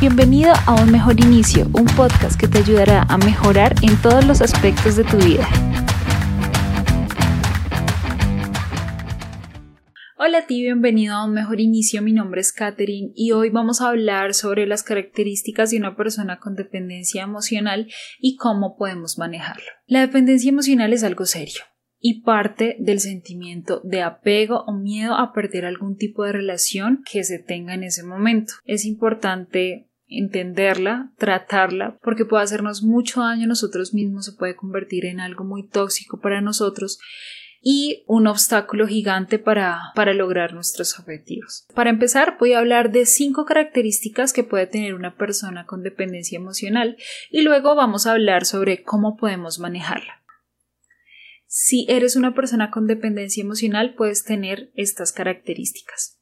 Bienvenido a Un Mejor Inicio, un podcast que te ayudará a mejorar en todos los aspectos de tu vida. Hola a ti, bienvenido a Un Mejor Inicio, mi nombre es Katherine y hoy vamos a hablar sobre las características de una persona con dependencia emocional y cómo podemos manejarlo. La dependencia emocional es algo serio y parte del sentimiento de apego o miedo a perder algún tipo de relación que se tenga en ese momento. Es importante entenderla, tratarla, porque puede hacernos mucho daño a nosotros mismos, se puede convertir en algo muy tóxico para nosotros y un obstáculo gigante para, para lograr nuestros objetivos. Para empezar, voy a hablar de cinco características que puede tener una persona con dependencia emocional y luego vamos a hablar sobre cómo podemos manejarla. Si eres una persona con dependencia emocional, puedes tener estas características.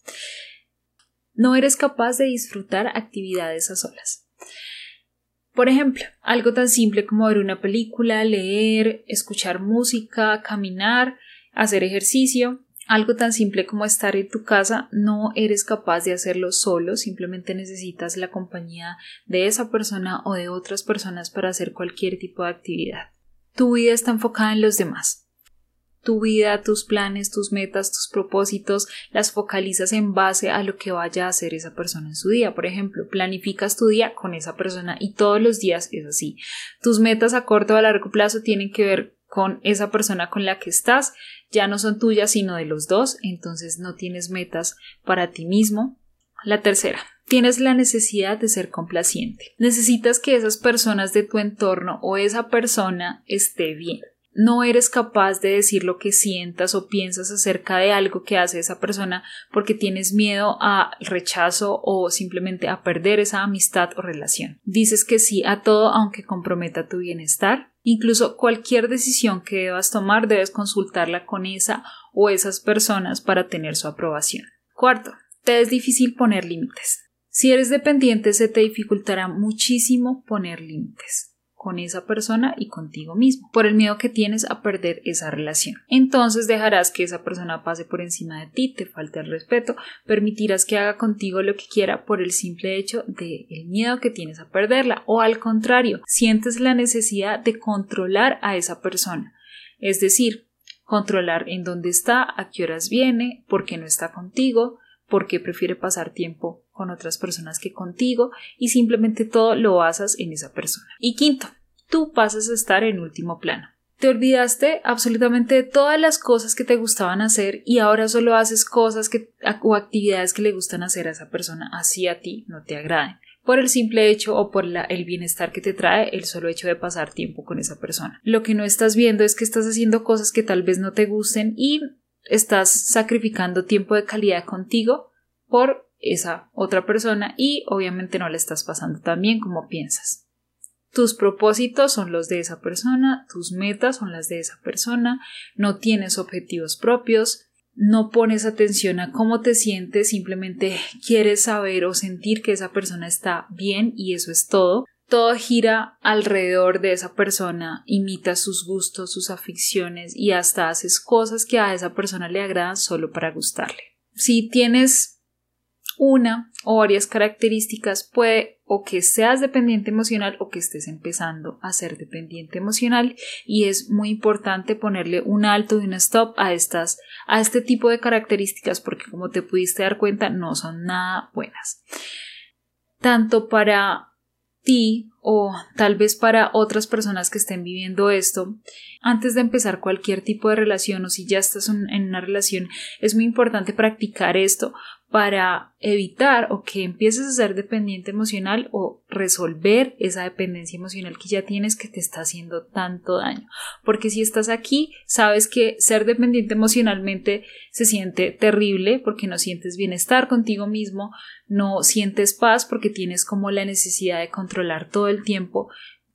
No eres capaz de disfrutar actividades a solas. Por ejemplo, algo tan simple como ver una película, leer, escuchar música, caminar, hacer ejercicio, algo tan simple como estar en tu casa, no eres capaz de hacerlo solo, simplemente necesitas la compañía de esa persona o de otras personas para hacer cualquier tipo de actividad. Tu vida está enfocada en los demás tu vida, tus planes, tus metas, tus propósitos, las focalizas en base a lo que vaya a hacer esa persona en su día. Por ejemplo, planificas tu día con esa persona y todos los días es así. Tus metas a corto o a largo plazo tienen que ver con esa persona con la que estás, ya no son tuyas sino de los dos, entonces no tienes metas para ti mismo. La tercera, tienes la necesidad de ser complaciente. Necesitas que esas personas de tu entorno o esa persona esté bien no eres capaz de decir lo que sientas o piensas acerca de algo que hace esa persona porque tienes miedo a rechazo o simplemente a perder esa amistad o relación. Dices que sí a todo aunque comprometa tu bienestar. Incluso cualquier decisión que debas tomar debes consultarla con esa o esas personas para tener su aprobación. Cuarto, te es difícil poner límites. Si eres dependiente se te dificultará muchísimo poner límites con esa persona y contigo mismo, por el miedo que tienes a perder esa relación. Entonces dejarás que esa persona pase por encima de ti, te falte el respeto, permitirás que haga contigo lo que quiera por el simple hecho de el miedo que tienes a perderla, o al contrario, sientes la necesidad de controlar a esa persona. Es decir, controlar en dónde está, a qué horas viene, por qué no está contigo, por qué prefiere pasar tiempo con otras personas que contigo y simplemente todo lo basas en esa persona. Y quinto, tú pasas a estar en último plano. Te olvidaste absolutamente de todas las cosas que te gustaban hacer y ahora solo haces cosas que, o actividades que le gustan hacer a esa persona, así a ti no te agraden, por el simple hecho o por el bienestar que te trae el solo hecho de pasar tiempo con esa persona. Lo que no estás viendo es que estás haciendo cosas que tal vez no te gusten y estás sacrificando tiempo de calidad contigo por esa otra persona y obviamente no le estás pasando tan bien como piensas. Tus propósitos son los de esa persona, tus metas son las de esa persona, no tienes objetivos propios, no pones atención a cómo te sientes, simplemente quieres saber o sentir que esa persona está bien y eso es todo. Todo gira alrededor de esa persona, imitas sus gustos, sus aficiones y hasta haces cosas que a esa persona le agradan solo para gustarle. Si tienes una o varias características puede o que seas dependiente emocional o que estés empezando a ser dependiente emocional y es muy importante ponerle un alto y un stop a estas a este tipo de características porque como te pudiste dar cuenta no son nada buenas tanto para ti o tal vez para otras personas que estén viviendo esto, antes de empezar cualquier tipo de relación o si ya estás en una relación, es muy importante practicar esto para evitar o que empieces a ser dependiente emocional o resolver esa dependencia emocional que ya tienes que te está haciendo tanto daño. Porque si estás aquí, sabes que ser dependiente emocionalmente se siente terrible porque no sientes bienestar contigo mismo, no sientes paz porque tienes como la necesidad de controlar todo el tiempo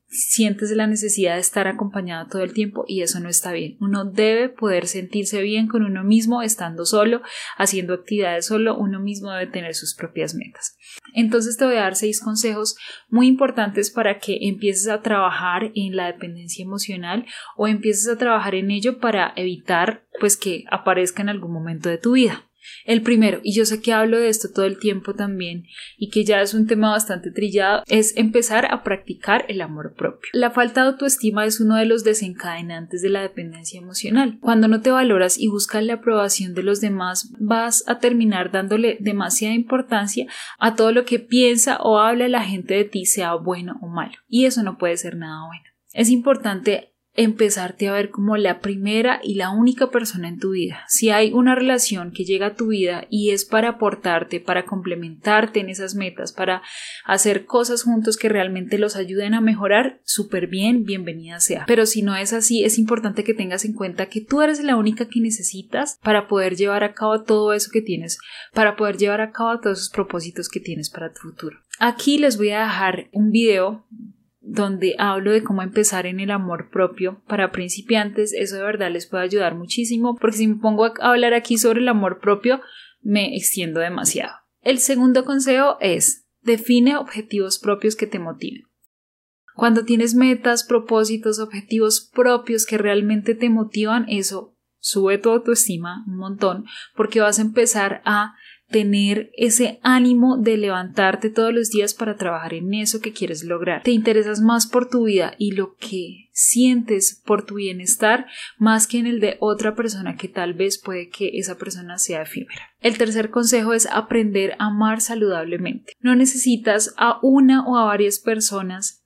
sientes la necesidad de estar acompañado todo el tiempo y eso no está bien. Uno debe poder sentirse bien con uno mismo estando solo, haciendo actividades solo, uno mismo debe tener sus propias metas. Entonces te voy a dar seis consejos muy importantes para que empieces a trabajar en la dependencia emocional o empieces a trabajar en ello para evitar pues que aparezca en algún momento de tu vida. El primero, y yo sé que hablo de esto todo el tiempo también, y que ya es un tema bastante trillado, es empezar a practicar el amor propio. La falta de autoestima es uno de los desencadenantes de la dependencia emocional. Cuando no te valoras y buscas la aprobación de los demás, vas a terminar dándole demasiada importancia a todo lo que piensa o habla la gente de ti, sea bueno o malo. Y eso no puede ser nada bueno. Es importante empezarte a ver como la primera y la única persona en tu vida. Si hay una relación que llega a tu vida y es para aportarte, para complementarte en esas metas, para hacer cosas juntos que realmente los ayuden a mejorar, súper bien, bienvenida sea. Pero si no es así, es importante que tengas en cuenta que tú eres la única que necesitas para poder llevar a cabo todo eso que tienes, para poder llevar a cabo todos esos propósitos que tienes para tu futuro. Aquí les voy a dejar un video donde hablo de cómo empezar en el amor propio para principiantes. Eso de verdad les puede ayudar muchísimo porque si me pongo a hablar aquí sobre el amor propio me extiendo demasiado. El segundo consejo es define objetivos propios que te motiven. Cuando tienes metas, propósitos, objetivos propios que realmente te motivan, eso sube tu autoestima un montón porque vas a empezar a tener ese ánimo de levantarte todos los días para trabajar en eso que quieres lograr. Te interesas más por tu vida y lo que sientes por tu bienestar más que en el de otra persona que tal vez puede que esa persona sea efímera. El tercer consejo es aprender a amar saludablemente. No necesitas a una o a varias personas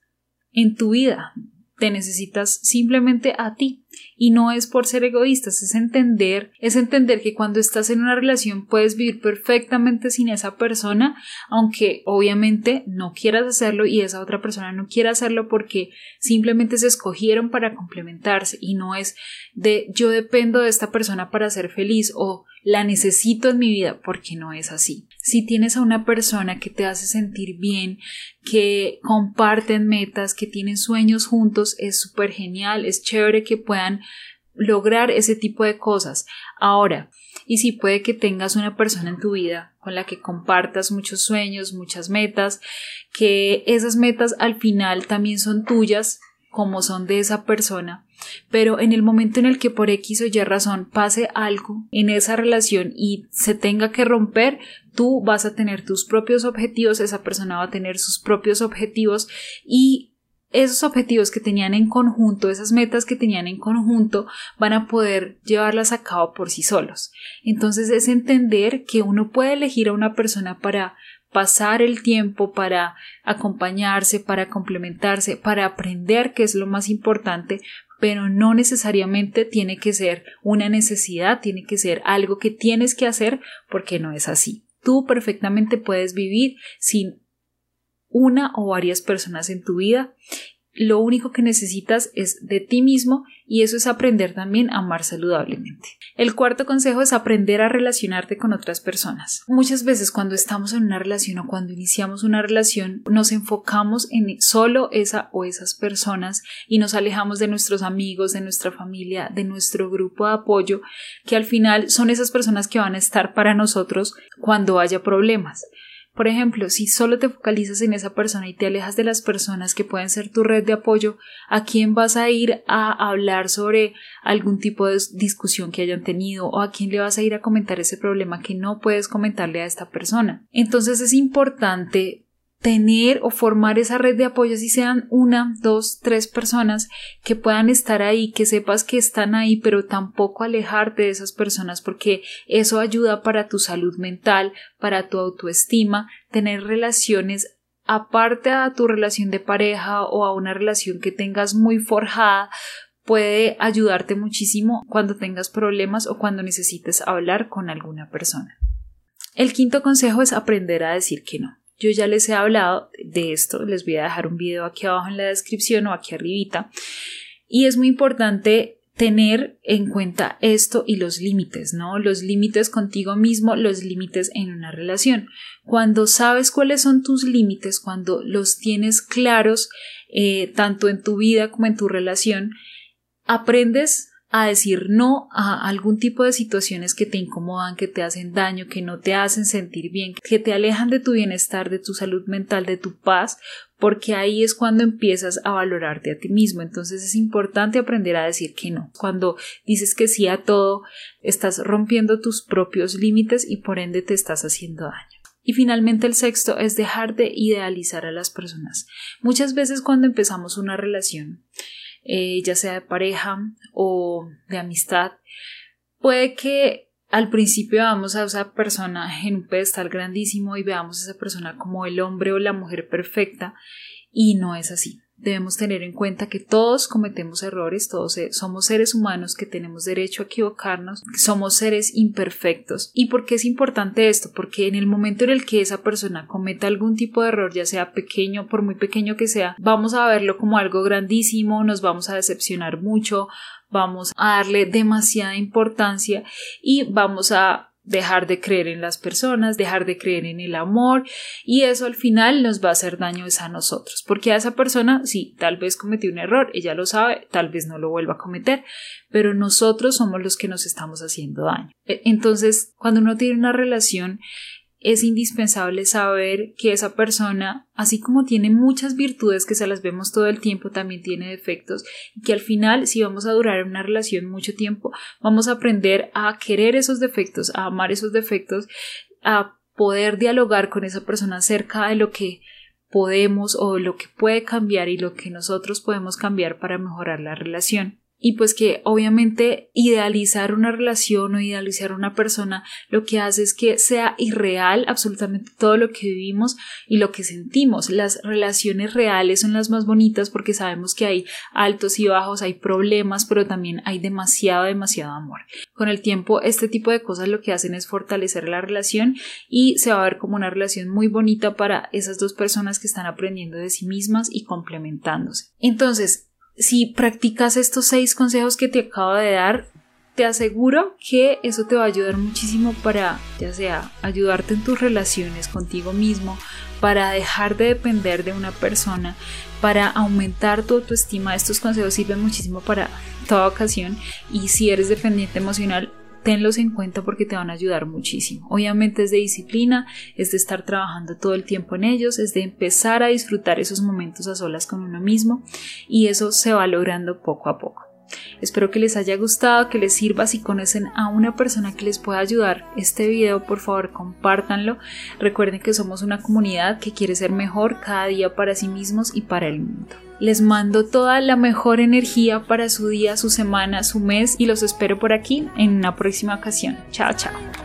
en tu vida. Te necesitas simplemente a ti y no es por ser egoístas, es entender, es entender que cuando estás en una relación puedes vivir perfectamente sin esa persona, aunque obviamente no quieras hacerlo y esa otra persona no quiera hacerlo porque simplemente se escogieron para complementarse y no es de yo dependo de esta persona para ser feliz o la necesito en mi vida porque no es así. Si tienes a una persona que te hace sentir bien, que comparten metas, que tienen sueños juntos, es súper genial, es chévere que puedan lograr ese tipo de cosas. Ahora, y si puede que tengas una persona en tu vida con la que compartas muchos sueños, muchas metas, que esas metas al final también son tuyas, como son de esa persona, pero en el momento en el que por X o Y razón pase algo en esa relación y se tenga que romper, tú vas a tener tus propios objetivos, esa persona va a tener sus propios objetivos y esos objetivos que tenían en conjunto, esas metas que tenían en conjunto, van a poder llevarlas a cabo por sí solos. Entonces es entender que uno puede elegir a una persona para pasar el tiempo, para acompañarse, para complementarse, para aprender, que es lo más importante, pero no necesariamente tiene que ser una necesidad, tiene que ser algo que tienes que hacer porque no es así. Tú perfectamente puedes vivir sin una o varias personas en tu vida. Lo único que necesitas es de ti mismo y eso es aprender también a amar saludablemente. El cuarto consejo es aprender a relacionarte con otras personas. Muchas veces cuando estamos en una relación o cuando iniciamos una relación nos enfocamos en solo esa o esas personas y nos alejamos de nuestros amigos, de nuestra familia, de nuestro grupo de apoyo, que al final son esas personas que van a estar para nosotros cuando haya problemas. Por ejemplo, si solo te focalizas en esa persona y te alejas de las personas que pueden ser tu red de apoyo, ¿a quién vas a ir a hablar sobre algún tipo de discusión que hayan tenido o a quién le vas a ir a comentar ese problema que no puedes comentarle a esta persona? Entonces es importante tener o formar esa red de apoyo, si sean una, dos, tres personas que puedan estar ahí, que sepas que están ahí, pero tampoco alejarte de esas personas porque eso ayuda para tu salud mental, para tu autoestima, tener relaciones aparte a tu relación de pareja o a una relación que tengas muy forjada, puede ayudarte muchísimo cuando tengas problemas o cuando necesites hablar con alguna persona. El quinto consejo es aprender a decir que no. Yo ya les he hablado de esto, les voy a dejar un video aquí abajo en la descripción o aquí arribita. Y es muy importante tener en cuenta esto y los límites, ¿no? Los límites contigo mismo, los límites en una relación. Cuando sabes cuáles son tus límites, cuando los tienes claros, eh, tanto en tu vida como en tu relación, aprendes a decir no a algún tipo de situaciones que te incomodan, que te hacen daño, que no te hacen sentir bien, que te alejan de tu bienestar, de tu salud mental, de tu paz, porque ahí es cuando empiezas a valorarte a ti mismo. Entonces es importante aprender a decir que no. Cuando dices que sí a todo, estás rompiendo tus propios límites y por ende te estás haciendo daño. Y finalmente el sexto es dejar de idealizar a las personas. Muchas veces cuando empezamos una relación, eh, ya sea de pareja o de amistad, puede que al principio veamos a esa persona en un pedestal grandísimo y veamos a esa persona como el hombre o la mujer perfecta y no es así. Debemos tener en cuenta que todos cometemos errores, todos somos seres humanos que tenemos derecho a equivocarnos, somos seres imperfectos. ¿Y por qué es importante esto? Porque en el momento en el que esa persona cometa algún tipo de error, ya sea pequeño, por muy pequeño que sea, vamos a verlo como algo grandísimo, nos vamos a decepcionar mucho, vamos a darle demasiada importancia y vamos a dejar de creer en las personas, dejar de creer en el amor y eso al final nos va a hacer daño a nosotros, porque a esa persona sí, tal vez cometió un error, ella lo sabe, tal vez no lo vuelva a cometer, pero nosotros somos los que nos estamos haciendo daño. E, entonces, cuando uno tiene una relación es indispensable saber que esa persona, así como tiene muchas virtudes que se las vemos todo el tiempo, también tiene defectos y que al final, si vamos a durar una relación mucho tiempo, vamos a aprender a querer esos defectos, a amar esos defectos, a poder dialogar con esa persona acerca de lo que podemos o lo que puede cambiar y lo que nosotros podemos cambiar para mejorar la relación y pues que obviamente idealizar una relación o idealizar una persona lo que hace es que sea irreal absolutamente todo lo que vivimos y lo que sentimos. Las relaciones reales son las más bonitas porque sabemos que hay altos y bajos, hay problemas, pero también hay demasiado, demasiado amor. Con el tiempo este tipo de cosas lo que hacen es fortalecer la relación y se va a ver como una relación muy bonita para esas dos personas que están aprendiendo de sí mismas y complementándose. Entonces, si practicas estos seis consejos que te acabo de dar, te aseguro que eso te va a ayudar muchísimo para, ya sea, ayudarte en tus relaciones contigo mismo, para dejar de depender de una persona, para aumentar tu autoestima. Estos consejos sirven muchísimo para toda ocasión y si eres dependiente emocional, tenlos en cuenta porque te van a ayudar muchísimo. Obviamente es de disciplina, es de estar trabajando todo el tiempo en ellos, es de empezar a disfrutar esos momentos a solas con uno mismo y eso se va logrando poco a poco. Espero que les haya gustado, que les sirva. Si conocen a una persona que les pueda ayudar este video, por favor compártanlo. Recuerden que somos una comunidad que quiere ser mejor cada día para sí mismos y para el mundo. Les mando toda la mejor energía para su día, su semana, su mes y los espero por aquí en una próxima ocasión. Chao, chao.